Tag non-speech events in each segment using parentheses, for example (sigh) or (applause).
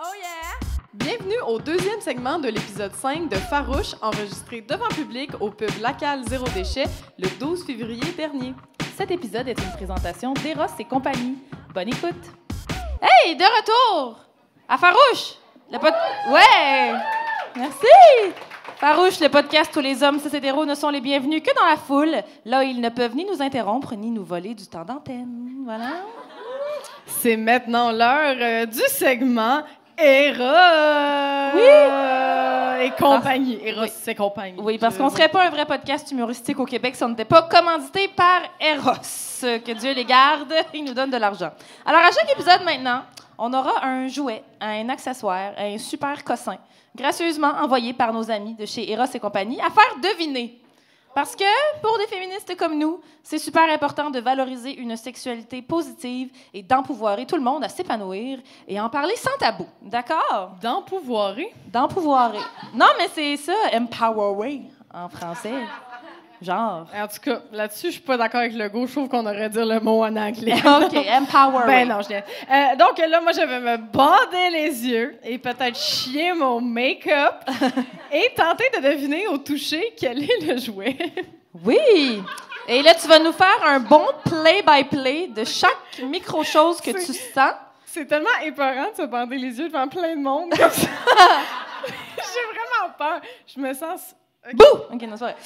Oh yeah! Bienvenue au deuxième segment de l'épisode 5 de Farouche, enregistré devant public au pub Lacal Zéro Déchet le 12 février dernier. Cet épisode est une présentation d'Eros et compagnie. Bonne écoute! Hey, de retour! À Farouche! Le pod... Ouais! Merci! Farouche, le podcast où les hommes hétéros ne sont les bienvenus que dans la foule. Là, ils ne peuvent ni nous interrompre, ni nous voler du temps d'antenne. Voilà. C'est maintenant l'heure euh, du segment Eros! Oui! Et compagnie. Eros, Oui. c'est compagnie. Oui, parce qu'on serait pas un vrai podcast humoristique au Québec si on n'était pas commandité par Eros. Que Dieu les garde, (laughs) ils nous donnent de l'argent. Alors, à chaque épisode maintenant, on aura un jouet, un accessoire, un super cossin, gracieusement envoyé par nos amis de chez Eros et compagnie, à faire deviner. Parce que, pour des féministes comme nous, c'est super important de valoriser une sexualité positive et d'empouvoirer tout le monde à s'épanouir et en parler sans tabou. D'accord? D'empouvoirer? D'empouvoirer. Non, mais c'est ça, empowerer en français. Genre. En tout cas, là-dessus, je suis pas d'accord avec le go. Je trouve qu'on aurait dire le mot en anglais. (laughs) OK, empowerer. Ben non, je. Euh, donc là, moi, je vais me bander les yeux et peut-être chier mon make-up (laughs) et tenter de deviner au toucher quel est le jouet. (laughs) Oui! Et là, tu vas nous faire un bon play-by-play de chaque micro-chose que tu sens. C'est tellement épeurant de se bander les yeux devant plein de monde comme ça. J'ai vraiment peur. Je me sens... OK. Bouh! OK, non, c'est pas vrai.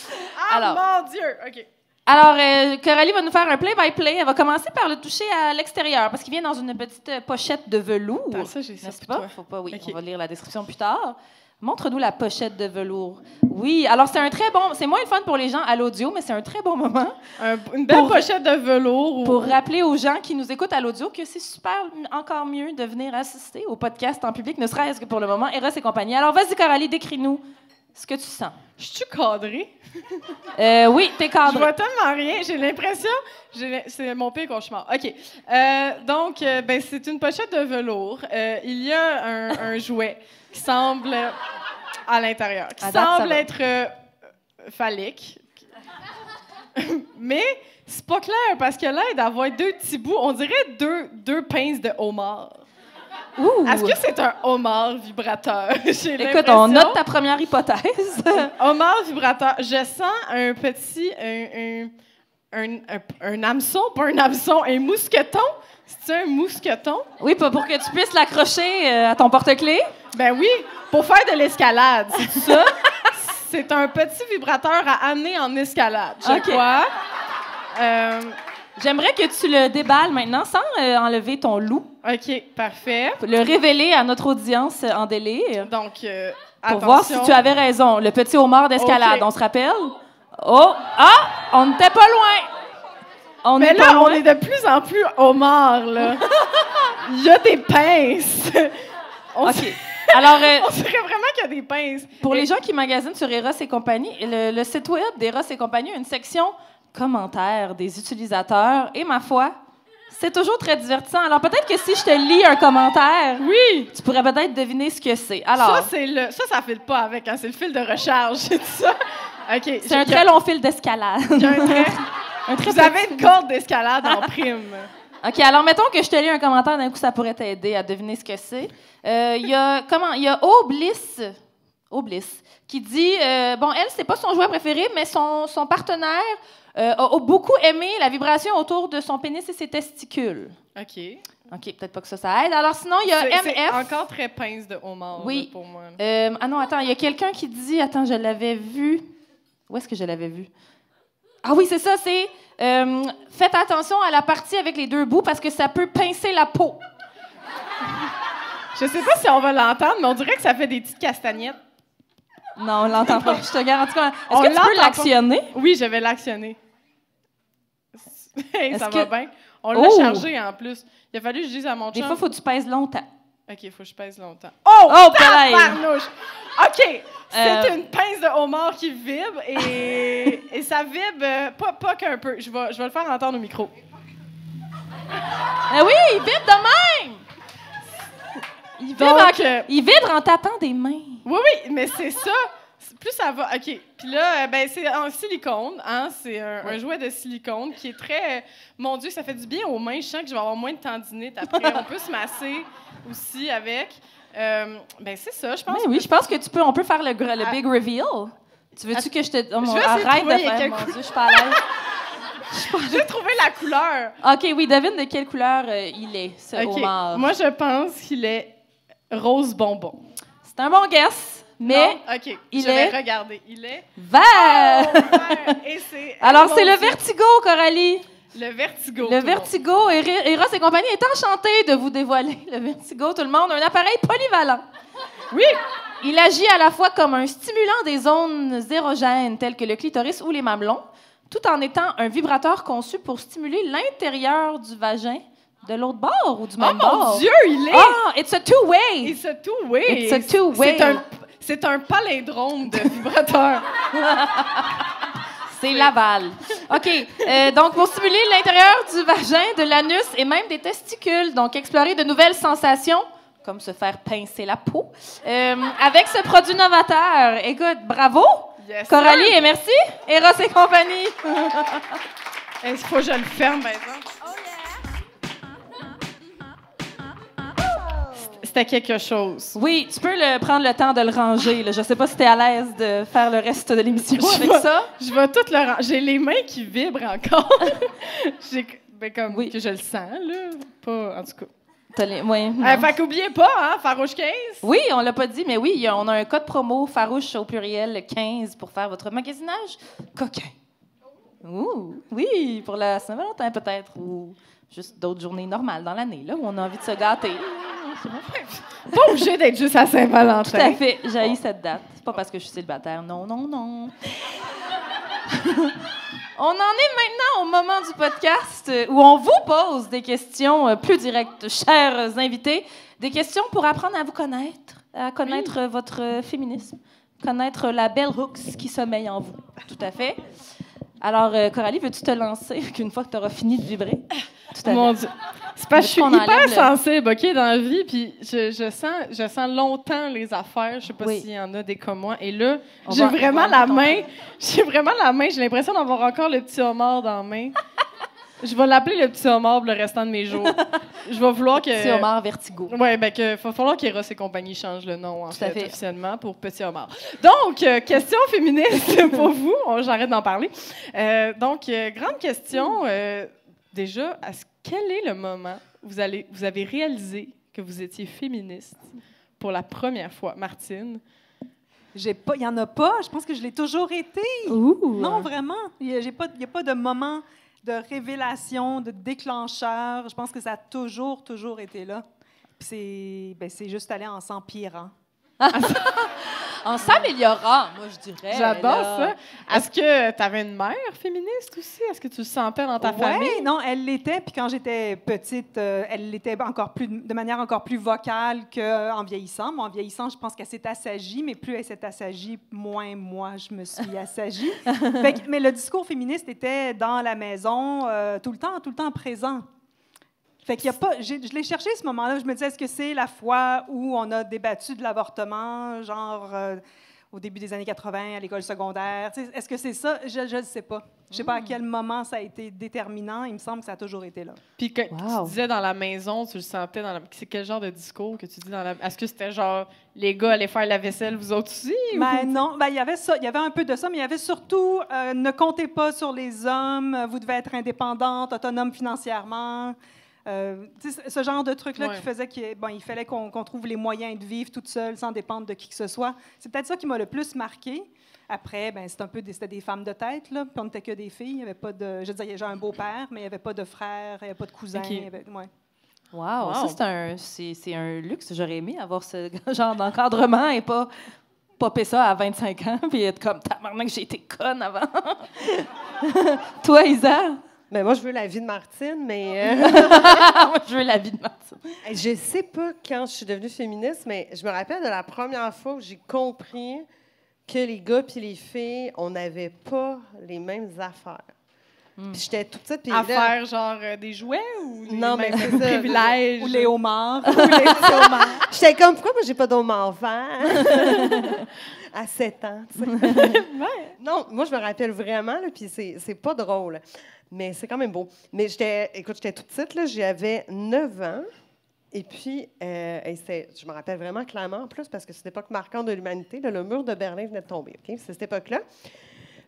Ah, Alors. mon Dieu! OK. Alors, euh, Coralie va nous faire un play-by-play. Elle va commencer par le toucher à l'extérieur parce qu'il vient dans une petite euh, pochette de velours. Attends, ça, j'ai ça N'est-ce pas? toi. Faut pas, oui. On va lire la description plus tard. Montre-nous la pochette de velours. Oui, alors c'est un très bon... C'est moins le fun pour les gens à l'audio, mais c'est un très bon moment. Un- une belle Pour- pochette de velours. ou- pour rappeler aux gens qui nous écoutent à l'audio que c'est super, encore mieux de venir assister au podcast en public, ne serait-ce que pour le moment, Eros et compagnie. Alors, vas-y, Coralie, décris-nous ce que tu sens? Je suis cadrée. Euh, oui, t'es Je cadré. vois tellement rien. J'ai l'impression. C'est mon pire cauchemar. OK. Euh, donc, euh, ben, c'est une pochette de velours. Euh, il y a un, un jouet qui semble à l'intérieur, qui À semble être euh, phallique. Mais c'est pas clair parce que là, d'avoir deux petits bouts, on dirait deux, deux pinces de homard. Est-ce que c'est un homard vibrateur? (laughs) Écoute, on note ta première hypothèse. (laughs) Homard vibrateur. Je sens un petit. Un, un, un, un- hameçon, pas un hameçon, un mousqueton. C'est un mousqueton? oui, pas pour que tu puisses l'accrocher euh, à ton porte-clés. Ben oui, pour faire de l'escalade, c'est (laughs) ça? c'est un petit vibrateur à amener en escalade, je OK. crois. Euh, J'aimerais que tu le déballes maintenant sans euh, enlever ton loup, OK, parfait. le révéler à notre audience euh, en délire. Donc, euh, Pour voir si tu avais raison. Le petit homard d'escalade, on se rappelle? Oh! Ah! On n'était pas loin! On Mais là, loin. on est de plus en plus homard, là. Il y a des pinces. On OK. sait- Alors, euh, (laughs) On dirait vraiment qu'il y a des pinces. pour les gens qui magasinent sur Eros et compagnie, le, le site web d'Eros et compagnie a une section commentaires des utilisateurs. Et ma foi, c'est toujours très divertissant. Alors, peut-être que si je te lis un commentaire, Oui. tu pourrais peut-être deviner ce que c'est. Alors, Ça, c'est le. Ça, ça file pas avec, hein. C'est le fil de recharge. (laughs) C'est ça. OK. c'est un très long fil d'escalade. Un très- (laughs) Un très Vous avez une corde d'escalade en prime. (laughs) OK, alors mettons que je te lis un commentaire, d'un coup, ça pourrait t'aider à deviner ce que c'est. Euh, Il y a, comment, il y a Obliss, Obliss, qui dit, euh, bon, elle, c'est pas son jouet préféré, mais son, son partenaire euh, a, a beaucoup aimé la vibration autour de son pénis et ses testicules. OK. OK, peut-être pas que ça, ça aide. Alors sinon, il y a MF. encore très pince de homard Oui. pour moi. Euh, ah non, attends, il y a quelqu'un qui dit, attends, je l'avais vu. Où est-ce que je l'avais vu? Ah oui, c'est ça, c'est euh, faites attention à la partie avec les deux bouts parce que ça peut pincer la peau. Je sais pas si on va l'entendre, mais on dirait que ça fait des petites castagnettes. Non, on l'entend pas. Je te garantis qu'on. Est-ce que tu peux l'actionner? Oui, je vais l'actionner. (laughs) Hey, ça va bien? On l'a Oh! chargé en plus. Il a fallu que je dise à mon Des chum. fois, il faut que tu pèses longtemps. OK, il faut que je pèse longtemps. Oh! Oh, palais! Tabarnouche! OK, c'est Euh. une pince de homard qui vibre et, (laughs) et ça vibre euh, pas, pas qu'un peu. Je vais, je vais le faire entendre au micro. Ah oui, il vibre de même! Il vibre, Donc, en... il vibre en tapant des mains. oui, oui, mais c'est ça. Plus ça va. OK. Puis là, euh, ben, c'est en silicone. Hein? C'est un, un jouet de silicone qui est très. euh, mon Dieu, ça fait du bien aux mains. Je sens que je vais avoir moins de tendinite après. (laughs) On peut se masser. aussi avec. Euh, ben, c'est ça, je pense. Ben oui, je pense que tu peux, on peut faire le, Ah. big reveal. Tu veux-tu que je te. Oh, mon- de arrête de faire. Mon Dieu, (laughs) je suis pas à l'aise. J'ai trouvé la couleur. OK, oui, devine de quelle couleur euh, il est, ce OK. homard. Moi, je pense qu'il est rose bonbon. C'est un bon guess, mais Non? OK. il je vais est- regarder. Il est. vert! vert. Et c'est. (laughs) Alors, Oh, c'est le vertigo, Coralie. Le vertigo. Le vertigo, Eri- Eros et compagnie est enchanté de vous dévoiler le vertigo, tout le monde. Un appareil polyvalent. Oui. Il agit à la fois comme un stimulant des zones érogènes telles que le clitoris ou les mamelons, tout en étant un vibrateur conçu pour stimuler l'intérieur du vagin de l'autre bord ou du Oh même bord. mon Dieu, il est. Ah, it's a two-way! It's a two-way. It's a two-way. C'est un, c'est un palindrome de vibrateur. C'est Laval. OK. euh, donc, pour stimuler l'intérieur du vagin, de l'anus et même des testicules. Donc, explorer de nouvelles sensations, comme se faire pincer la peau, euh, avec ce produit novateur. Écoute, bravo, Yes, Coralie, sir. et merci. Eros et compagnie. (laughs) Il faut que je le ferme, par exemple. C'était quelque chose. Oui, tu peux le, prendre le temps de le ranger. Là. Je sais pas si tu es à l'aise de faire le reste de l'émission Je avec vais- ça. Je vais tout le ran- J'ai les mains qui vibrent encore. (laughs) J'ai ben comme Oui. que je le sens là, pas en tout cas. Les- non. Euh, fait qu'oubliez pas hein, Farouche 15. Oui, on l'a pas dit, mais oui, on a un code promo farouche au pluriel 15 pour faire votre magasinage coquin. Ouh, oui, pour la Saint-Valentin peut-être, ou juste d'autres journées normales dans l'année, là, où on a envie de se gâter. Pas obligé d'être juste à Tout à Saint-Valentin. fait, j'ai cette date. C'est pas parce que je suis célibataire, non, non, non. (laughs) on en est maintenant au moment du podcast euh, où on vous pose des questions euh, plus directes, chers invités, des questions pour apprendre à vous connaître, à connaître votre féminisme, connaître la belle hooks qui sommeille en vous. Tout à fait. Alors, euh, Coralie, veux-tu te lancer (laughs) qu'une fois que tu auras fini de vibrer? Tout à Mon fait. Dieu. C'est parce que je suis hyper sensible, OK, dans la vie, puis je, je sens, je sens longtemps les affaires. Je sais pas Oui. s'il y en a des comme moi. Et là, j'ai vraiment la main. (laughs) J'ai vraiment la main. J'ai l'impression d'avoir encore le petit homard dans la main. je vais l'appeler le petit homard pour le restant de mes jours. Je vais vouloir que. C'est Omar Vertigo. Ouais, ben que va falloir qu'Eros et compagnie changent le nom en fait, fait. officiellement pour Petit Homard. Donc euh, question féministe (laughs) pour vous, j'arrête d'en parler. Euh, donc euh, grande question euh, déjà, à ce- quel est le moment où vous allez vous avez réalisé que vous étiez féministe pour la première fois, Martine? J'ai pas, il y en a pas. Je pense que je l'ai toujours été. Ouh. Non, vraiment. Il n'y a, pas- y a pas de moment de révélation, de déclencheur. Je pense que ça a toujours, toujours été là. Puis c'est, ben, c'est juste allé en s'empirant. (laughs) En s'améliorant, moi, je dirais. J'adore ça. Est-ce que tu avais une mère féministe aussi? Est-ce que tu le sentais dans ta Ouais, famille? non, elle l'était. Puis quand j'étais petite, euh, elle l'était encore plus, de manière encore plus vocale qu'en vieillissant. Moi, en vieillissant, je pense qu'elle s'est assagie, mais plus elle s'est assagie, moins moi, je me suis assagie. (laughs) Fait que- mais le discours féministe était dans la maison, euh, tout le temps, tout le temps présent. Fait qu'il y a pas, j'ai- je l'ai cherché ce moment-là. Je me disais, est-ce que c'est la fois où on a débattu de l'avortement, genre euh, au début des années 80 à l'école secondaire? Est-ce que c'est ça? Je ne sais pas. Je sais pas à quel moment ça a été déterminant. Il me semble que ça a toujours été là. Puis que Wow. tu disais dans la maison, tu le sentais dans la... C'est quel genre de discours que tu dis dans la... Est-ce que c'était genre, les gars allaient faire la vaisselle, vous autres aussi? ou- Ben non, ben, il y avait ça, il y avait un peu de ça, mais il y avait surtout euh, ne comptez pas sur les hommes, vous devez être indépendante, autonome financièrement. Euh, ce genre de truc-là Ouais. qui faisait qu'il bon, il fallait qu'on trouve les moyens de vivre toute seule sans dépendre de qui que ce soit. C'est peut-être ça qui m'a le plus marqué. Après, ben, c'est un peu des, c'était des femmes de tête, là. Puis on n'était que des filles. Il y avait pas de. Je veux dire, j'ai un beau-père, mais il n'y avait pas de frère, il n'y avait pas de cousin. Avait- ouais. Wow, Wow. ça, c'est un, un luxe. J'aurais aimé avoir ce (laughs) genre d'encadrement et pas popper ça à 25 ans puis être comme tabarnak, j'ai été conne avant. (laughs) Toi, Isa? Mais moi, je veux la vie de Martine, mais euh, (laughs) Moi, je veux la vie de Martine. je sais pas quand je suis devenue féministe, mais je me rappelle de la première fois où j'ai compris que les gars puis les filles, on n'avait pas les mêmes affaires. Puis j'étais toute petite, puis là- faire genre euh, des jouets ou des Non, mais mêmes ça. privilèges? Ou les (laughs) homards. J'étais comme, pourquoi moi, j'ai pas d'homme vert? (laughs) À 7 ans, tu sais. Non, moi, je me rappelle vraiment, là, puis c'est c'est pas drôle, mais c'est quand même beau. Mais j'étais, écoute, j'étais toute petite, là, j'avais 9 ans, Et puis, euh, et je me rappelle vraiment clairement en plus parce que c'est une époque marquante de l'humanité. là, le mur de Berlin venait de tomber. C'est cette époque-là.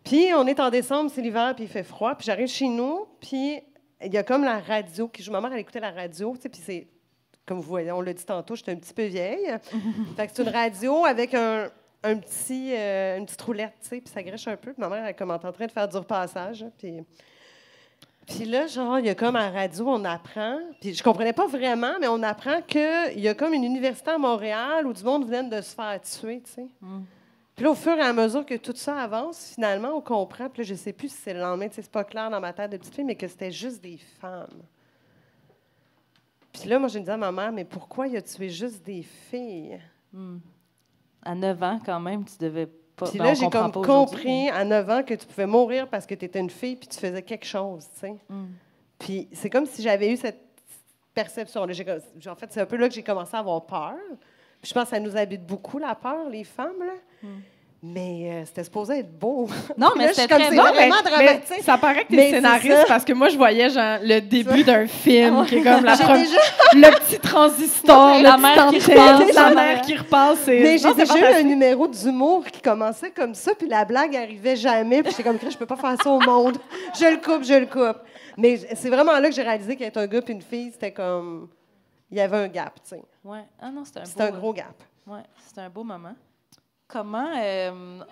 Puis on est en décembre, c'est l'hiver, puis il fait froid. Puis j'arrive chez nous, puis il y a comme la radio. Qui, ma mère, elle écoutait la radio, tu sais, puis c'est, comme vous voyez, on l'a dit tantôt, j'étais un petit peu vieille. (laughs) fait que c'est une radio avec un, un petit, euh, une petite roulette, tu sais, puis ça griche un peu. Puis ma mère, elle est comme en train de faire du repassage. Puis, puis là, genre, il y a comme à la radio, on apprend, puis je comprenais pas vraiment, mais on apprend qu'il y a comme une université à Montréal où du monde vient de se faire tuer, tu sais. Puis là, au fur et à mesure que tout ça avance, finalement, on comprend. Puis là, je sais plus si c'est le lendemain, tu sais, c'est pas clair dans ma tête de petite fille, mais que c'était juste des femmes. Puis là, moi, je me disais à ma mère, mais pourquoi il a tué juste des filles? À 9 ans, quand même, tu devais pas. Puis ben, là, j'ai comme compris à 9 ans que tu pouvais mourir parce que tu étais une fille puis tu faisais quelque chose, tu sais. Mm. Puis c'est comme si j'avais eu cette perception-là. En fait, c'est un peu là que j'ai commencé à avoir peur. Puis je pense que ça nous habite beaucoup, la peur, les femmes, là. Mm. Mais euh, c'était supposé être beau. (laughs) Non, mais c'était très vraiment mais dramatique. ça paraît que t'es Mais scénariste parce que moi, je voyais genre, le début d'un film qui est comme la J'ai première- déjà- le petit transistor, La le mère qui repasse. la mère qui repasse. Mais j'ai déjà eu un numéro d'humour qui commençait comme ça, puis la blague arrivait jamais, puis j'étais comme, je peux pas faire ça au monde. Je le coupe, je le coupe. Mais c'est vraiment là que j'ai réalisé qu'être un gars puis une fille, c'était comme. Il y avait un gap, tu sais. Ouais. Ah non, c'était un C'était un beau, gros gap. Ouais, c'était un beau moment. Comment. euh,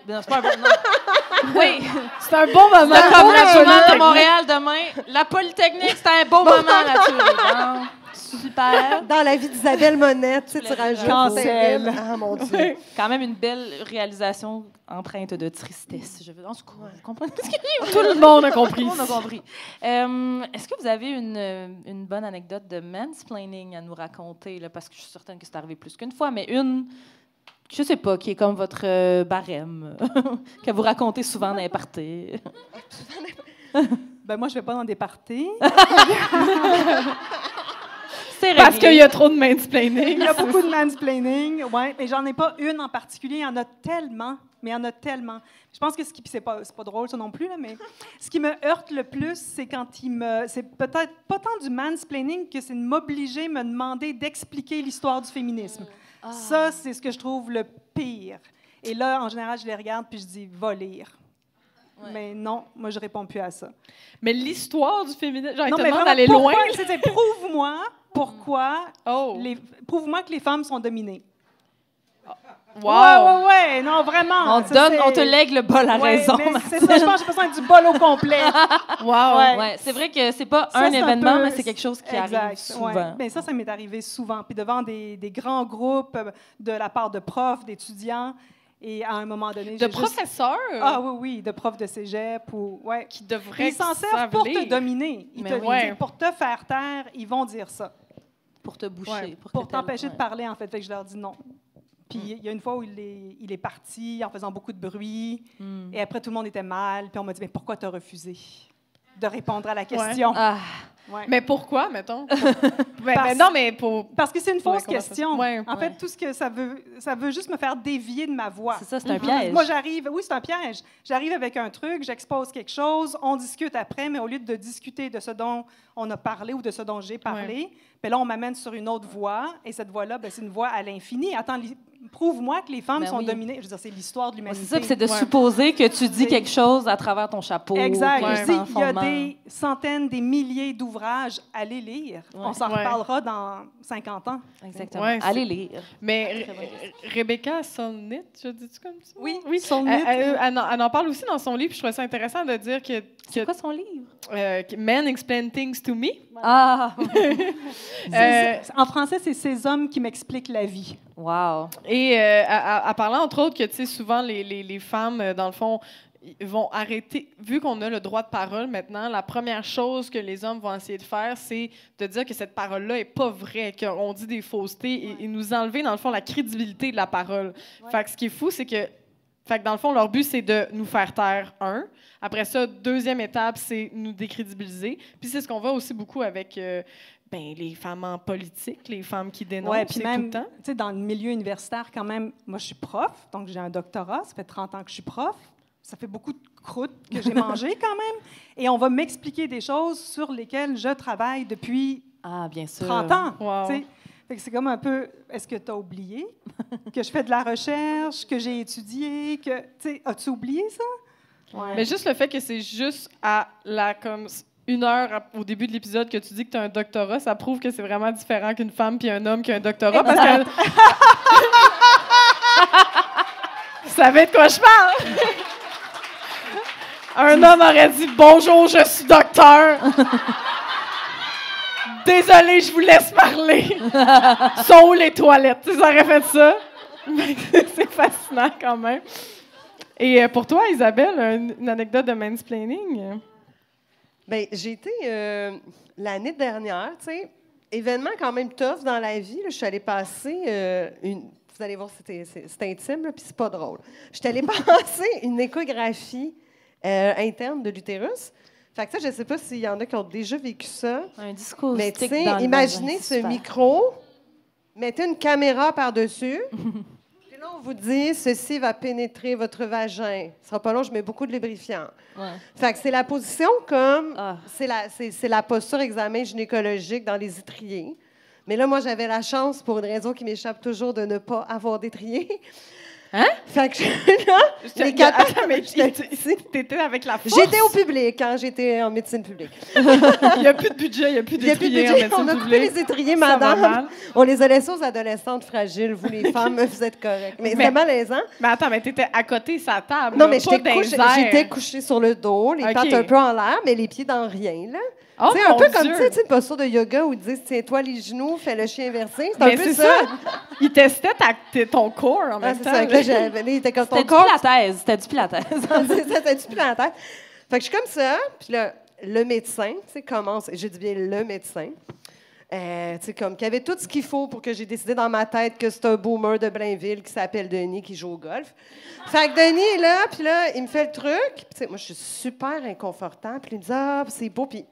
non, c'est pas un beau. non. (laughs) Oui, C'est un bon moment. c'est comme le journal de. Montréal demain. La Polytechnique, c'était un beau moment là-dessus. (laughs) Bon, super. Dans la vie d'Isabelle Monette, tu sais, tu voulais rajoutes. Cancel. Ah, mon Dieu. Quand même une belle réalisation empreinte de tristesse. Je veux, en tout cas, vous comprenez ce que Tout le monde a compris. Tout le monde a compris. Euh, Est-ce que vous avez une, euh, une bonne anecdote de mansplaining à nous raconter? Là, parce que je suis certaine que c'est arrivé plus qu'une fois, mais une, je sais pas, qui est comme votre euh, barème, (laughs) que vous racontez souvent dans les parties. Ben moi, je vais pas dans des parties. (laughs) C'est Parce qu'il y a trop de mansplaining. Il y a beaucoup de mansplaining, ouais, mais j'en ai pas une en particulier. Il y en a tellement, mais il y en a tellement. Je pense que ce qui, puis c'est pas, c'est pas drôle ça non plus là, mais ce qui me heurte le plus, c'est quand il me, c'est peut-être pas tant du mansplaining que c'est de m'obliger, me demander d'expliquer l'histoire du féminisme. Ça, c'est ce que je trouve le pire. Et là, en général, je les regarde puis je dis, va lire. Mais non, moi, je réponds plus à ça. Mais l'histoire du féminisme, genre, non, mais vraiment, d'aller pourquoi- loin. c'est- c'est Prouve-moi (laughs) pourquoi, Oh, les, prouve-moi que les femmes sont dominées. Wow. Ouais, ouais, ouais, non, vraiment. On, ça, donne, on te lègue le bol à Ouais, raison. mais C'est ça, je pense que j'ai besoin du bol au complet. (laughs) Wow. Ouais. Ouais, c'est vrai que c'est pas Ça, un événement, peu- mais c'est quelque chose qui arrive souvent. ouais. Ben, ça, ça m'est arrivé souvent. Puis devant des, des grands groupes euh, de la part de profs, d'étudiants, et à un moment donné... De juste- professeurs? Ah oui, oui, de profs de cégep ou... Ouais. qui devraient Ils s'en servent pour te dominer. Ils Mais te- Pour te faire taire, ils vont dire ça. Pour te boucher. Ouais, Pour, Pour t'empêcher de parler, en fait. Fait que je leur dis non. Puis il y a une fois où il est, il est parti en faisant beaucoup de bruit. Hmm. Et après, tout le monde était mal. Puis on m'a dit, mais pourquoi t'as refusé de répondre à la question? Ah, Ouais. Mais pourquoi, mettons? mais, (laughs) Parce- mais non, mais pour... Parce que c'est une fausse question. Ouais. en Ouais. fait, tout ce que ça veut, ça veut juste me faire dévier de ma voix. c'est ça, c'est un Mhm. piège. Moi, j'arrive, oui, c'est un piège. J'arrive avec un truc, j'expose quelque chose, on discute après, mais au lieu de discuter de ce dont on a parlé ou de ce dont j'ai parlé, ben là, on m'amène sur une autre voie, et cette voie-là, ben, c'est une voie à l'infini. Attends, prouve-moi que les femmes Ben sont oui. dominées. Je veux dire, c'est l'histoire de l'humanité. c'est ça, puis c'est de Ouais. supposer que tu dis quelque chose à travers ton chapeau. Exact. il y a des centaines, des milliers d'ouvrages. Allez lire. Ouais. On s'en Ouais. reparlera dans 50 ans. Exactement. Ouais, c'est- Allez lire. Mais Rebecca Solnit, je dis-tu comme ça? Oui, oui. Solnit. Elle, elle- elle en- elle en parle aussi dans son livre, puis je trouvais ça intéressant de dire que, C'est que, quoi son livre? euh, Men explain things to me. Ah! (laughs) Euh, C'est- En français, c'est ces hommes qui m'expliquent la vie. wow. Et euh, à, à- à parlant, entre autres, que tu sais, souvent, les, les, les femmes, euh, dans le fond, vont arrêter. Vu qu'on a le droit de parole maintenant, la première chose que les hommes vont essayer de faire, c'est de dire que cette parole-là est pas vraie, qu'on dit des faussetés et, et nous enlever, dans le fond, la crédibilité de la parole. Fait que ce qui est fou, c'est que. Fait que dans le fond, leur but, c'est de nous faire taire, un. Après ça, deuxième étape, c'est nous décrédibiliser. Puis c'est ce qu'on voit aussi beaucoup avec euh, ben, les femmes en politique, les femmes qui dénoncent, Ouais, puis tout le temps. dans le milieu universitaire, quand même, moi, je suis prof, donc j'ai un doctorat, ça fait 30 ans que je suis prof. Ça fait beaucoup de croûtes que j'ai mangées quand même. Et on va m'expliquer des choses sur lesquelles je travaille depuis Ah, bien sûr. 30 ans. Wow. tu sais. Fait que c'est comme un peu, est-ce que tu as oublié que je fais de la recherche, que j'ai étudié, que, as-tu oublié ça? Ouais. Mais juste le fait que c'est juste à la comme une heure au début de l'épisode que tu dis que tu as un doctorat, ça prouve que c'est vraiment différent qu'une femme puis un homme qui a un doctorat. Parce que. Vous (laughs) savez de quoi je parle? Un homme aurait dit Bonjour, je suis docteur. (laughs) Désolé, je vous laisse parler. (laughs) Sont où les toilettes? Ça aurait fait ça. (laughs) c'est fascinant quand même. Et euh, pour toi, Isabelle, une, anecdote de mansplaining? Bien, j'ai été euh, l'année dernière, tu sais, événement quand même tough dans la vie. là. je suis allée passer euh, une. Vous allez voir, c'était- c'est intime, puis c'est pas drôle. Je suis allée passer une échographie euh, interne de l'utérus. Fait que ça, je sais pas s'il y en a qui ont déjà vécu ça. Un discours Mais tu sais, imaginez ce super. micro, mettez une caméra par-dessus, (laughs) puis là, on vous dit, ceci va pénétrer votre vagin. Ce sera pas long, je mets beaucoup de lubrifiant. Ouais. Fait que c'est la position comme, Ah. c'est la, la posture examen gynécologique dans les étriers. Mais là, moi, j'avais la chance, pour une raison qui m'échappe toujours, de ne pas avoir d'étrier. Hein? Fait que là, les quatre Attends, mais t'étais avec la force. J'étais au public quand j'étais en médecine publique. (laughs) Il n'y a plus de budget, il n'y a plus Il y a plus de d'étrier en budget. médecine On a coupé publique. les étriers, madame. On les a laissés aux adolescentes fragiles. Vous, les femmes, (laughs) vous êtes correctes. Mais, Mais- c'était malaisant. Mais attends, mais t'étais à côté de sa table. Non, là, mais j'étais les couchée, airs. j'étais couchée sur le dos, les OK. pattes un peu en l'air, mais les pieds dans rien. Là. Oh, tu sais, un peu comme Dieu. sais, une posture de yoga où ils disent tiens-toi les genoux, fais le chien inversé. C'est un Mais peu c'est ça. ça. Il testait ta- ton corps en Ah, même c'est temps. ça. Là, j'avais- là, il était comme C'était ton du corps. pilates. C'était du pilates. (laughs) c'est ça, t'as du plus dans la tête. Fait que je suis comme ça, puis là, le médecin, tu sais, commence, je dis bien le médecin, euh, tu sais, comme, qui avait tout ce qu'il faut pour que j'ai décidé dans ma tête que c'est un boomer de Blainville qui s'appelle Denis qui joue au golf. Fait que Denis est là, puis là, il me fait le truc, puis tu sais, moi, je suis super inconfortable, puis il me dit, ah, c'est beau, puis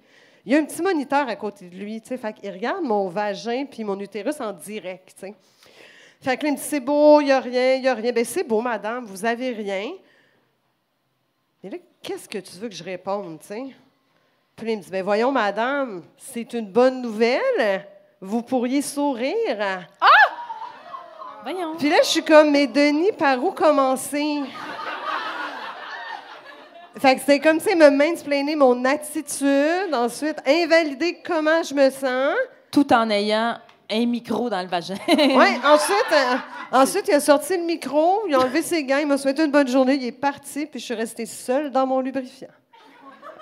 il y a un petit moniteur à côté de lui, tu sais, fait qu'il regarde mon vagin puis mon utérus en direct, tu sais. Fait que là, il me dit, c'est beau, il n'y a rien, il n'y a rien. Ben c'est beau, madame, vous avez rien. Mais là, qu'est-ce que tu veux que je réponde, tu sais? Puis là, il me dit, ben voyons, madame, c'est une bonne nouvelle. Vous pourriez sourire. Voyons. Puis là, je suis comme, mais Denis, par où commencer? Fait que c'était comme, tu sais, me mansplainer mon attitude, ensuite invalider comment je me sens. Tout en ayant un micro dans le vagin. (laughs) Ouais, ensuite, euh, ensuite, il a sorti le micro, il a enlevé ses gants, il m'a souhaité une bonne journée, il est parti, puis je suis restée seule dans mon lubrifiant.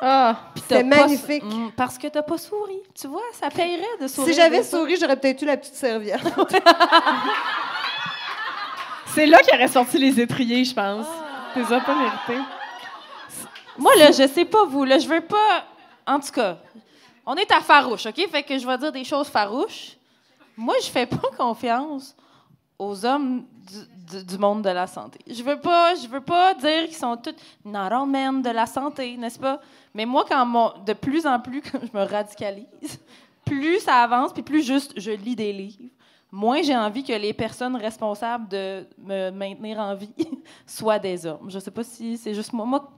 Ah, pas- magnifique. Mm, parce que t'as pas souri. Tu vois, ça paierait de sourire. Si j'avais souri, j'aurais peut-être eu la petite serviette. (laughs) c'est là qu'il aurait sorti les étriers, je pense. Tu les as pas mérités. Moi, là, je sais pas vous. Là, je veux pas. En tout cas, on est à farouche, OK? Fait que je vais dire des choses farouches. Moi, je fais pas (laughs) confiance aux hommes du, du- monde de la santé. Je veux pas, je veux pas dire qu'ils sont tous men de la santé, n'est-ce pas? Mais moi, quand mon- de plus en plus (laughs) que je me radicalise, (laughs) plus ça avance, puis plus juste je lis des livres, moins j'ai envie que les personnes responsables de me maintenir en vie (laughs) soient des hommes. Je sais pas si c'est juste moi. Moi,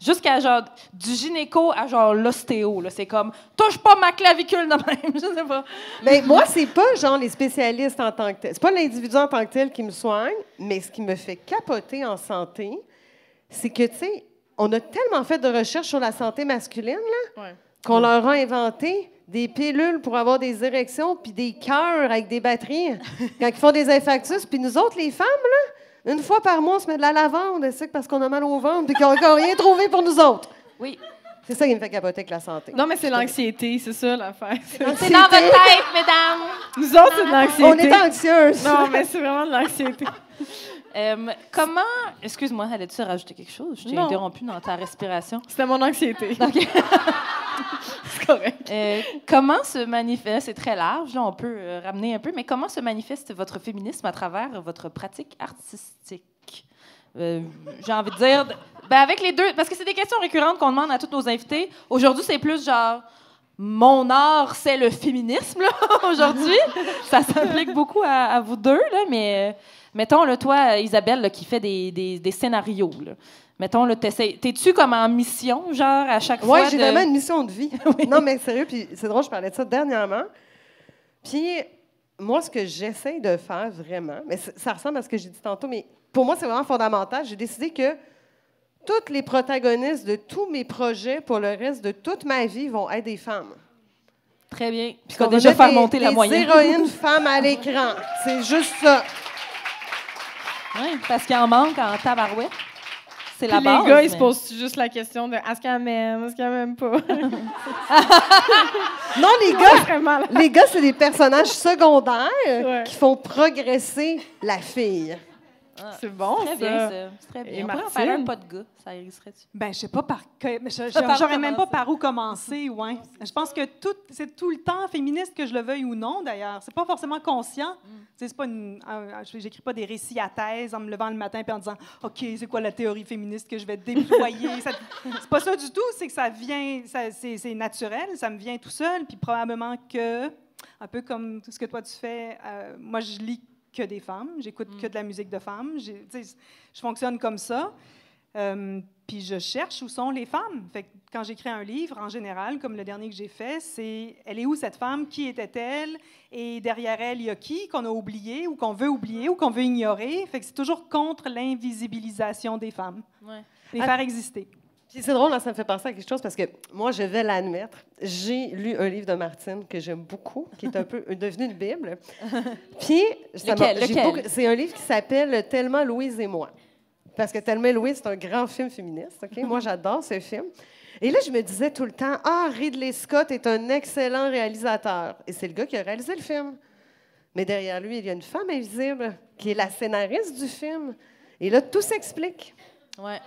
jusqu'à genre du gynéco à genre l'ostéo, là, c'est comme touche pas ma clavicule de même, (laughs) je sais pas. Mais moi, c'est pas genre les spécialistes en tant que tel. C'est pas l'individu en tant que tel qui me soigne, mais ce qui me fait capoter en santé, c'est que, tu sais, on a tellement fait de recherches sur la santé masculine, là, Ouais. qu'on leur a inventé des pilules pour avoir des érections puis des cœurs avec des batteries quand ils font des infarctus. Puis nous autres, les femmes, là, une fois par mois, on se met de la lavande, c'est parce qu'on a mal au ventre puis qu'ils n'ont encore rien trouvé pour nous autres. Oui. C'est ça qui me fait capoter avec la santé. Non, mais c'est l'anxiété, c'est ça l'affaire. C'est dans votre tête, mesdames. Nous autres, c'est de l'anxiété. On est anxieuses. Non, mais c'est vraiment de l'anxiété. Euh, comment. Excuse-moi, allais-tu rajouter quelque chose? Je t'ai interrompu dans ta respiration. C'était mon anxiété. (laughs) (laughs) C'est correct. Euh, comment se manifeste, c'est très large, là, on peut euh, ramener un peu, mais comment se manifeste votre féminisme à travers votre pratique artistique? J'ai envie de dire, ben avec les deux, parce que c'est des questions récurrentes qu'on demande à tous nos invités. Aujourd'hui, c'est plus genre, mon art, c'est le féminisme, (laughs) aujourd'hui. Ça s'implique beaucoup à, à vous deux, là, mais mettons, là, toi, Isabelle, là, qui fait des, des- des scénarios, là. Mettons, là, t'es-tu comme en mission, genre, à chaque fois? Oui, j'ai de- vraiment une mission de vie. (laughs) Non, mais sérieux, puis c'est drôle, je parlais de ça dernièrement. Puis moi, ce que j'essaie de faire vraiment, mais ça, ressemble à ce que j'ai dit tantôt, mais pour moi, c'est vraiment fondamental. J'ai décidé que toutes les protagonistes de tous mes projets pour le reste de toute ma vie vont être des femmes. Très bien. Puis qu'on déjà faire des- monter la des moyenne. héroïnes femmes à l'écran. C'est juste ça. Oui, parce qu'il en manque en tabarouette. C'est la Puis base. les gars, ils se posent juste la question de est-ce qu'elle m'aime, est-ce qu'elle m'aime pas? (laughs) Non, les gars, les gars, c'est des personnages secondaires Ouais. qui font progresser la fille. C'est bon, Très ça. bien, ça. C'est très bien. Et On pourrait en Martine? faire un pas de gars. Ça irisserait-tu? Ben, je sais pas par que- j'aurais même pas par où commencer, ouais. Je pense que tout c'est tout le temps féministe que je le veuille ou non d'ailleurs. C'est pas forcément conscient. Sais, c'est pas une j'écris pas des récits à thèse en me levant le matin puis en disant OK, c'est quoi la théorie féministe que je vais déployer C'est pas ça du tout, c'est que ça vient ça- c'est c'est naturel, ça me vient tout seul puis probablement que un peu comme tout ce que toi tu fais euh, moi je lis que des femmes, j'écoute que de la musique de femmes, je fonctionne comme ça. Euh, puis je cherche où sont les femmes. Fait que quand j'écris un livre, en général, comme le dernier que j'ai fait, c'est elle est où cette femme, qui était-elle, et derrière elle, il y a qui qu'on a oublié ou qu'on veut oublier ou qu'on veut ignorer? Fait que c'est toujours contre l'invisibilisation des femmes, Ouais. les Ah. faire exister. Puis c'est drôle, là, ça me fait penser à quelque chose parce que moi, je vais l'admettre. J'ai lu un livre de Martine que j'aime beaucoup, qui est un peu (laughs) devenu une Bible. Puis, c'est un livre qui s'appelle Thelma, Louise et moi. Parce que et Louise, c'est un grand film féministe. Moi, j'adore ce film. Et là, je me disais tout le temps, ah, Ridley Scott est un excellent réalisateur. Et c'est le gars qui a réalisé le film. Mais derrière lui, il y a une femme invisible qui est la scénariste du film. Et là, tout s'explique. Ouais.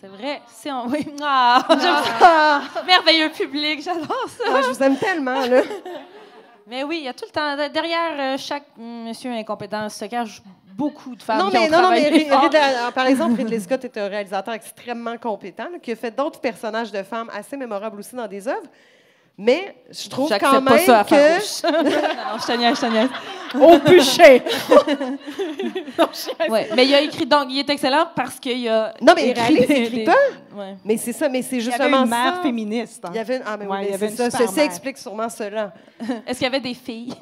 C'est vrai. Si on... (laughs) oui. Ah, ça. Merveilleux public, j'adore ça. Je vous aime tellement, là. (laughs) Mais oui, il y a tout le temps. Derrière euh, chaque monsieur incompétent se cache beaucoup de femmes Non, qui mais, ont non, non, mais. Ridley- par exemple, Ridley (laughs) Scott est un réalisateur extrêmement compétent là, qui a fait d'autres personnages de femmes assez mémorables aussi dans des œuvres. Mais je trouve quand J'accepte même pas ça à que. (laughs) non, non, je te niaise, je te niaise. (laughs) Au bûcher! (laughs) non, je- Ouais, mais il a écrit donc, il est excellent parce qu'il a. Non, mais il écrit des- il écrit des- pas. Ouais. Mais c'est ça, mais c'est Il y avait justement une mère ça. féministe. hein. Il y avait une... Ah, mais oui, Ouais, il y mais avait c'est une ça. super Ceci mère. explique sûrement cela. Est-ce qu'il y avait des filles?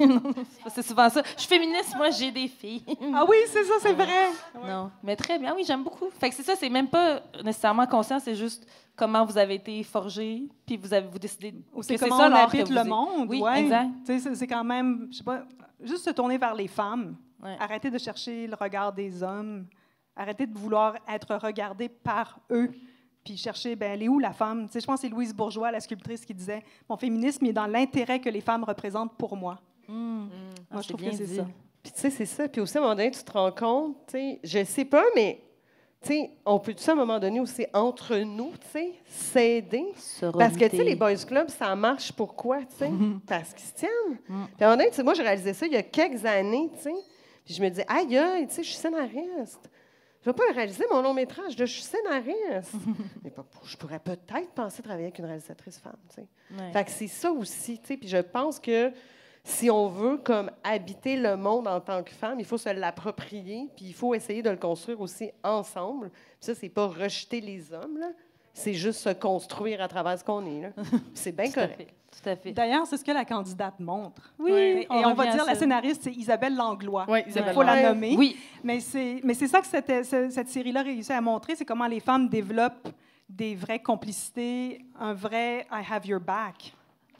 c'est souvent ça. Je suis féministe, moi, j'ai des filles. Ah oui, c'est ça, c'est vrai. Non, mais très bien. Oui, j'aime beaucoup. Fait que c'est ça, c'est même pas nécessairement conscient, c'est juste comment vous avez été forgé, puis vous avez vous décidé c'est comment ça on habite vous le monde? Oui, ouais. exact. Tu sais, c'est- quand même, je sais pas, juste se tourner vers les femmes. Ouais. Arrêtez de chercher le regard des hommes. Arrêtez de vouloir être regardé par eux. Puis chercher, ben, elle est où la femme? Tu sais, je pense que c'est Louise Bourgeois, la sculptrice, qui disait Mon féminisme est dans l'intérêt que les femmes représentent pour moi. Hum. Moi, je trouve que c'est ça. Puis tu sais, c'est ça. Puis aussi, à un moment donné, tu te rends compte, tu sais, je sais pas, mais sais, on peut tout ça à un moment donné aussi entre nous, tu sais, s'aider. Parce que, tu sais, les boys clubs, ça marche pourquoi, tu sais? Parce qu'ils se tiennent. Mm. Puis, à un moment donné, moi, j'ai réalisé ça il y a quelques années, tu sais. Puis, je me disais, aïe, aïe, tu sais, je suis scénariste. Je ne vais pas réaliser, mon long métrage, je suis scénariste. (laughs) Mais je pourrais peut-être penser travailler avec une réalisatrice femme, tu sais. Ouais. Fait que c'est ça aussi, tu sais. Puis, je pense que si on veut, comme, habiter le monde en tant que femme, il faut se l'approprier, puis il faut essayer de le construire aussi ensemble. Puis ça, c'est pas rejeter les hommes, là. C'est juste se construire à travers ce qu'on est, là. (laughs) C'est bien correct. Tout à fait. D'ailleurs, c'est ce que la candidate montre. Oui, Et on on, va dire, la scénariste, c'est Isabelle Langlois. Oui, Il Isabelle faut la nommer. Oui, Mais c'est, mais c'est ça que cette, ce- cette série-là réussit à montrer, c'est comment les femmes développent des vraies complicités, un vrai I have your back.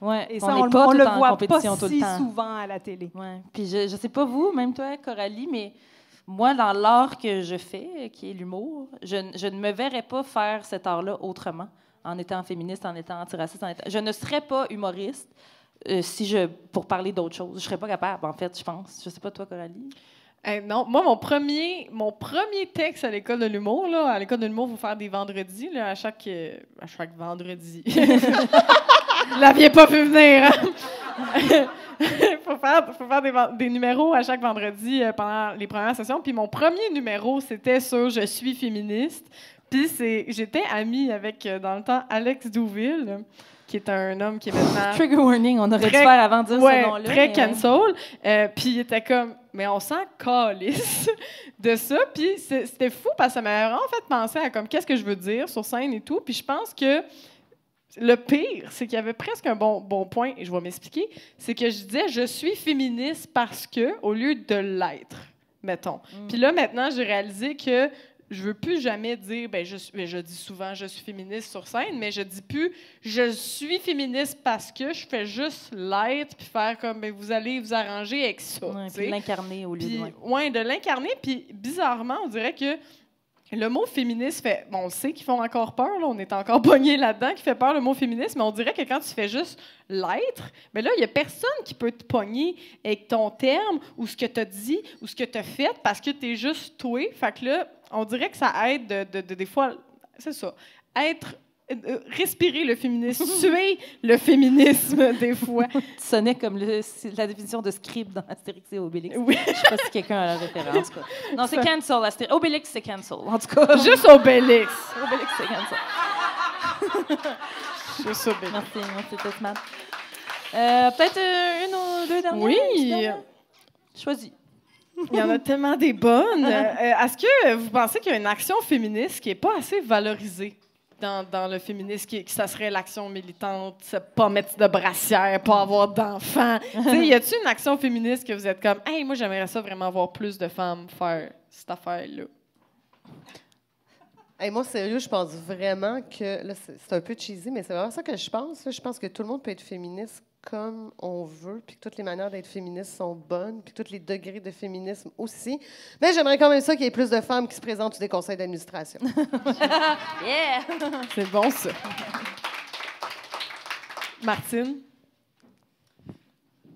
Ouais. Et on ça, n'est on, pas on tout le voit pas si souvent à la télé. Ouais. Puis je, je sais pas vous, même toi, Coralie, mais moi, dans l'art que je fais, qui est l'humour, je, ne me verrais pas faire cet art-là autrement, en étant féministe, en étant antiraciste. En étant... Je ne serais pas humoriste euh, si je pour parler d'autre chose. Je serais pas capable, en fait, je pense. Je sais pas toi, Coralie? Non, moi, mon premier, mon premier texte à l'école de l'humour, là, à l'école de l'humour, vous faire des vendredis, là, à chaque, euh, à chaque vendredi. (laughs) Vous l'aviez pas pu venir, hein? (laughs) faut faire, faut faire des, numéros à chaque vendredi euh, pendant les premières sessions. Puis mon premier numéro, c'était sur Je suis féministe. Puis c'est, j'étais amie avec, euh, dans le temps, Alex Douville, qui est un homme qui est maintenant... Trigger warning, on aurait dû Très- faire avant de dire Ouais, ce nom-là. très mais- cancel. Euh, puis il était comme, mais on s'en calisse de ça. Puis c'était fou parce que ça m'a vraiment fait penser à comme qu'est-ce que je veux dire sur scène et tout. Puis je pense que le pire, c'est qu'il y avait presque un bon, bon point, et je vais m'expliquer, c'est que je disais je suis féministe parce que, au lieu de l'être, mettons. Mm. Puis là, maintenant, j'ai réalisé que je veux plus jamais dire, ben je, ben, je dis souvent je suis féministe sur scène, mais je dis plus je suis féministe parce que je fais juste l'être, puis faire comme, ben, vous allez vous arranger avec ça. Ouais, l'incarner au lieu Puis, de. ouais, de l'incarner. Puis, bizarrement, on dirait que le mot féministe fait. Bon, on le sait qu'ils font encore peur, là, on est encore (laughs) pognés là-dedans, qui fait peur le mot féministe, mais on dirait que quand tu fais juste l'être, mais là, il n'y a personne qui peut te pogner avec ton terme ou ce que tu as dit ou ce que tu as fait parce que tu es juste toi. Fait que là, on dirait que ça aide de, de- de- des fois. C'est ça. Être. Euh, respirer le féminisme, (laughs) tuer le féminisme des fois. Tu sonnais comme le- la définition de script dans Astérix et Obélix. Oui. Je sais pas si quelqu'un a la référence. Quoi. Non, c'est cancel. Astérix. Obélix, c'est cancel. En tout cas, Juste Obélix. Obélix, c'est cancel. (laughs) Juste Obélix. Merci, merci, c'est smart. Euh, Peut-être euh, une ou deux dernières? Oui. Choisis. Il y en a (laughs) tellement des bonnes. Euh, Est-ce que vous pensez qu'il y a une action féministe qui n'est pas assez valorisée? Dans, dans le féminisme, qui, que ça serait l'action militante, pas mettre de brassière, pas avoir d'enfants? (laughs) Tu sais, y a-t-il une action féministe que vous êtes comme, hey, moi, j'aimerais ça vraiment voir plus de femmes faire cette affaire-là? Hey, moi, sérieux, je pense vraiment que. Là, c'est c'est un peu cheesy, mais c'est vraiment ça que je pense. là. Je pense que tout le monde peut être féministe comme on veut, puis que toutes les manières d'être féministe sont bonnes, puis tous les degrés de féminisme aussi. Mais j'aimerais quand même ça qu'il y ait plus de femmes qui se présentent sur des conseils d'administration. (laughs) Yeah! C'est bon, ça. Martine?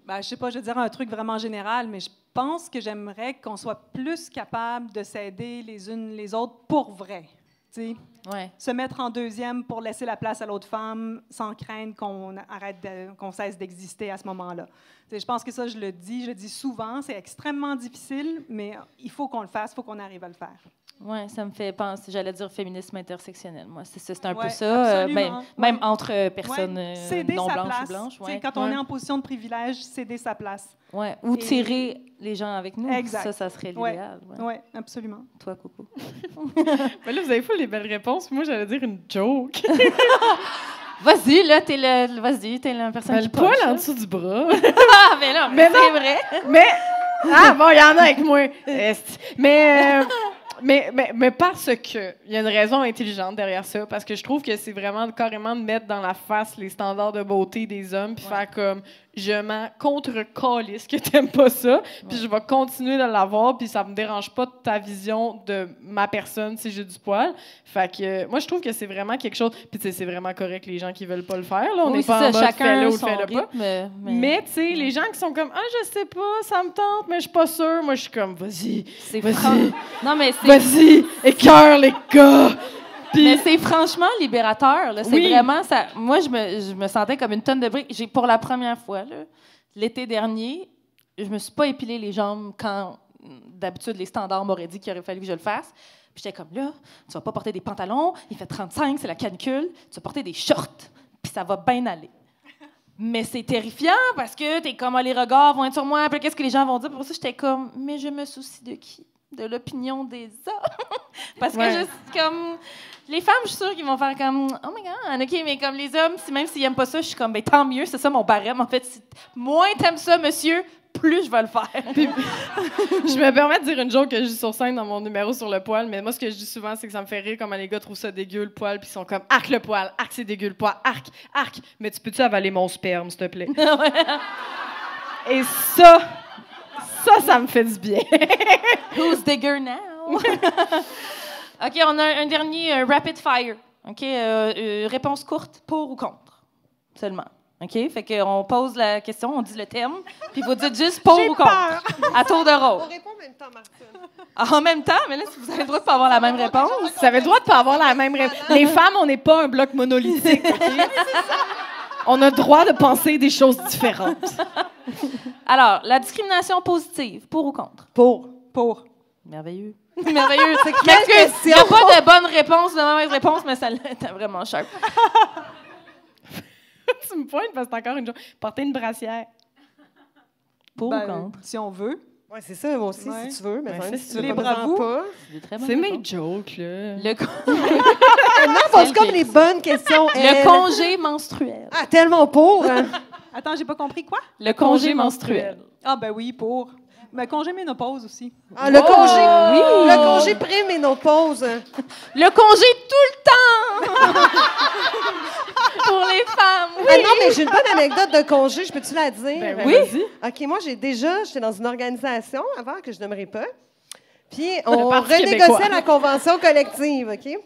Ben, je sais pas, je veux dire un truc vraiment général, mais je pense que j'aimerais qu'on soit plus capable de s'aider les unes les autres pour vrai. Tu sais, Ouais. se mettre en deuxième pour laisser la place à l'autre femme sans craindre qu'on arrête de- qu'on cesse d'exister à ce moment-là. Je pense que ça, je le dis, je le dis souvent, c'est extrêmement difficile, mais il faut qu'on le fasse, il faut qu'on arrive à le faire. Ouais, ça me fait penser, j'allais dire féminisme intersectionnel. Moi, c'est c'est un peu ça. euh, ben, Même ouais. entre euh, personnes Ouais, euh, céder non sa blanches place. ou blanches. Quand on est en position de privilège, céder sa place. Ouais. Ou Et- tirer les gens avec nous. Exact. Ça, ça serait l'idéal. ouais. Oui, absolument. Toi, Coco. (laughs) Ben là, vous avez fait les belles réponses. Moi, j'allais dire une joke. (laughs) Vas-y, là, t'es le, vas-y, t'es la personne Ben, qui le poil punch, en dessous du bras. (laughs) Ah, mais là, mais c'est vrai. Mais. Ah, bon, il y en a avec moi. Mais. euh, mais, mais, mais parce que il y a une raison intelligente derrière ça, parce que je trouve que c'est vraiment carrément de mettre dans la face les standards de beauté des hommes, puis Ouais. faire comme je m'en contre calisse que t'aimes pas ça, puis je vais continuer de l'avoir, puis ça me dérange pas de ta vision de ma personne si j'ai du poil. Fait que euh, moi je trouve que c'est vraiment quelque chose, puis tu sais c'est vraiment correct les gens qui veulent pas le faire là, on Oui, n'est c'est pas ça, en mode chacun fais-le ou fais-le pas. mais... Mais, tu sais, les gens qui sont comme Ah, je sais pas, ça me tente, mais je suis pas sûre. Moi, je suis comme Vas-y, c'est vas-y, Non, mais c'est vas-y, écœur les gars. Puis, Mais c'est franchement libérateur. C'est Oui. vraiment ça. Moi, je me, je me sentais comme une tonne de briques. J'ai pour la première fois l'été dernier, je me suis pas épilé les jambes quand d'habitude les standards m'auraient dit qu'il aurait fallu que je le fasse. Puis j'étais comme là, tu vas pas porter des pantalons, il fait 35, c'est la canicule, tu vas porter des shorts, puis ça va bien aller. Mais c'est terrifiant parce que t'es comme ah, les regards vont être sur moi, puis qu'est-ce que les gens vont dire? Pour ça, j'étais comme mais je me soucie de qui? De l'opinion des hommes. (laughs) parce que Ouais. je suis comme les femmes, je suis sûre qu'ils vont faire comme Oh my God, OK, mais comme les hommes, si, même s'ils n'aiment pas ça, je suis comme ben, tant mieux, c'est ça mon barème. En fait, si moins t'aimes ça, monsieur, plus je vais le faire. (laughs) je me permets de dire une joke que je dis sur scène dans mon numéro sur le poil, mais moi, ce que je dis souvent, c'est que ça me fait rire comment les gars trouvent ça dégueu le poil, puis ils sont comme Arc le poil, arc c'est dégueu le poil, arc, arc. Mais tu peux-tu avaler mon sperme, s'il te plaît? (laughs) Et ça, ça, ça me fait du bien. (laughs) Who's digger now? (laughs) OK, on a un, dernier rapid fire. OK, euh, euh, réponse courte, pour ou contre, seulement. OK, fait qu'on pose la question, on dit le thème, puis vous dites juste pour ou contre. À tour de On rôle. répond en même temps, Martine. Ah, En même temps, mais là, vous avez le droit de pas avoir la même réponse. Vous avez le droit de pas avoir la même réponse. Les femmes, on n'est pas un bloc monolithique, OK? (laughs) On a le droit de penser des choses différentes. (laughs) Alors, la discrimination positive, pour ou contre? Pour. Pour. Merveilleux. (laughs) Merveilleux. C'est (laughs) Il n'y a pas de bonne réponse, de mauvaise réponse, mais ça était vraiment sharp. tu me pointes parce que c'est encore une chose. Porter une brassière. Pour Ben, ou contre? si on veut. Ouais, c'est ça, moi aussi, Ouais. si tu veux. Mais Ben, c'est si tu veux libre pas. C'est C'est mes jokes, là. Le, con- Ah, non, pose comme les bonnes questions. le elle. congé menstruel. Ah, tellement pour. hein. Attends, j'ai pas compris quoi? Le congé menstruel. Ah, ben oui, pour. Mais congé ménopause aussi. Ah, le Oh, congé. oui. Le congé pré-ménopause. (laughs) Le congé tout le temps! (laughs) Pour les femmes, oui. Ah non, mais j'ai une bonne anecdote de congé, je peux-tu la dire? Ben Oui. vas-y. OK, moi, j'ai déjà, j'étais dans une organisation avant que je nommerai pas. Puis, on renégociait la convention collective, OK?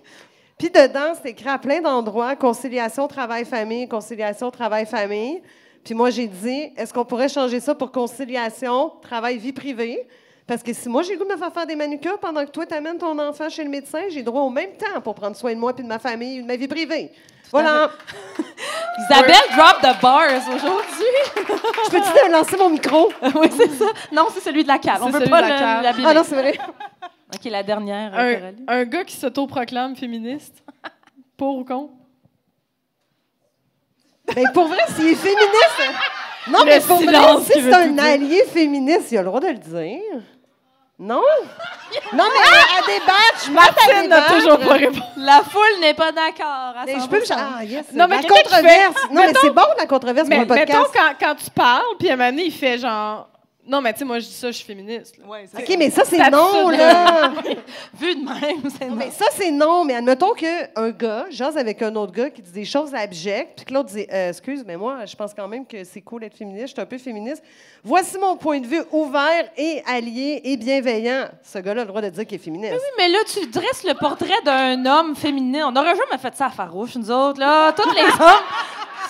Puis, dedans, c'était écrit à plein d'endroits conciliation travail-famille, conciliation travail-famille. Puis, moi, j'ai dit, est-ce qu'on pourrait changer ça pour conciliation travail-vie privée? Parce que si moi, j'ai le goût de me faire faire des manucures pendant que toi, tu amènes ton enfant chez le médecin, j'ai droit au même temps pour prendre soin de moi puis de ma famille et de ma vie privée. Voilà. (laughs) Isabelle drop the bars aujourd'hui. Je peux-tu te lancer mon micro? (laughs) oui, c'est ça. Non, c'est celui de la cale. On celui pas de la. Ah non, c'est vrai. OK, la dernière, Un, un gars qui s'autoproclame féministe. Pour ou contre? Ben, pour vrai, s'il est féministe. (laughs) Non, Le mais pour vrai, si c'est un allié féministe, il a le droit de le dire. Non? (laughs) Non, mais à débattre, je m'attends à Martine n'a toujours pas répondu. La foule n'est pas d'accord. à Mais je peux me 100%. Ah, yes. Non, mais la controverse. fait- Non, mais mettons- c'est bon, la controverse Mais pour un mettons, podcast. quand, quand tu parles, puis à un moment donné, il fait genre... Non, mais tu sais, moi, je dis ça, je suis féministe. là. Ouais, OK, mais ça, c'est non, là. (laughs) Vu de même, c'est non. Mais ça, c'est non. Mais admettons qu'un gars jase avec un autre gars qui dit des choses abjectes, puis que l'autre dit euh, Excuse, mais moi, je pense quand même que c'est cool d'être féministe, je suis un peu féministe. Voici mon point de vue ouvert et allié et bienveillant. Ce gars-là a le droit de dire qu'il est féministe. Oui, mais là, tu dresses le portrait d'un homme féminin. On n'aurait jamais fait ça à Farouche, nous autres. Là. Tous les (laughs) hommes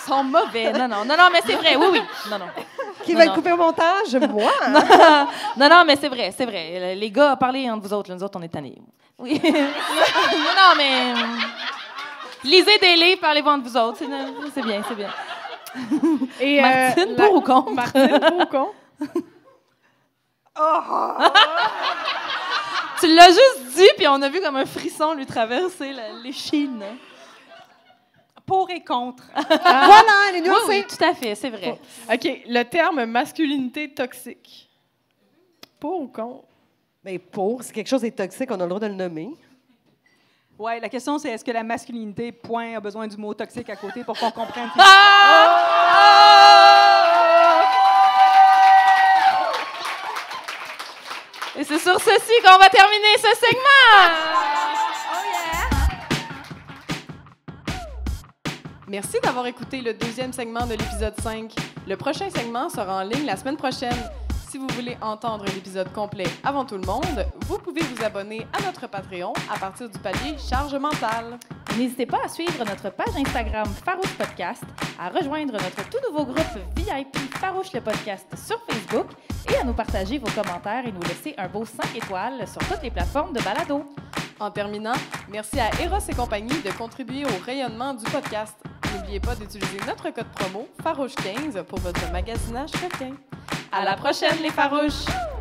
sont mauvais. Non, non, non, non, mais c'est vrai. Oui, oui. Non, non. Qui Non, va non. le couper au montage? Moi? (laughs) Non, non, mais c'est vrai, c'est vrai. Les gars, parlez entre vous autres. là. Nous autres, on est tannés. Oui. (laughs) non, non, mais... euh, Lisez des livres, parlez-vous entre vous autres. C'est c'est bien, c'est bien. Et, euh, Martine, la- pour ou contre? Martine, pour ou contre? Tu l'as juste dit, puis on a vu comme un frisson lui traverser l'échine. Pour et contre. (laughs) voilà, les Oui, nuances. oui, tout à fait, c'est vrai. OK, le terme masculinité toxique. Pour ou contre? Mais pour, si quelque chose est toxique, on a le droit de le nommer. Ouais, la question, c'est est-ce que la masculinité, point, a besoin du mot toxique à côté pour qu'on comprenne. Et c'est sur ceci qu'on va terminer ce segment. Merci d'avoir écouté le deuxième segment de l'épisode 5. Le prochain segment sera en ligne la semaine prochaine. Si vous voulez entendre l'épisode complet avant tout le monde, vous pouvez vous abonner à notre Patreon à partir du palier charge mentale. N'hésitez pas à suivre notre page Instagram Farouche Podcast, à rejoindre notre tout nouveau groupe VIP Farouche le Podcast sur Facebook et à nous partager vos commentaires et nous laisser un beau 5 étoiles sur toutes les plateformes de balado. En terminant, merci à Eros et compagnie de contribuer au rayonnement du podcast. N'oubliez pas d'utiliser notre code promo Farouche15 pour votre magasinage requin. À la prochaine les farouches!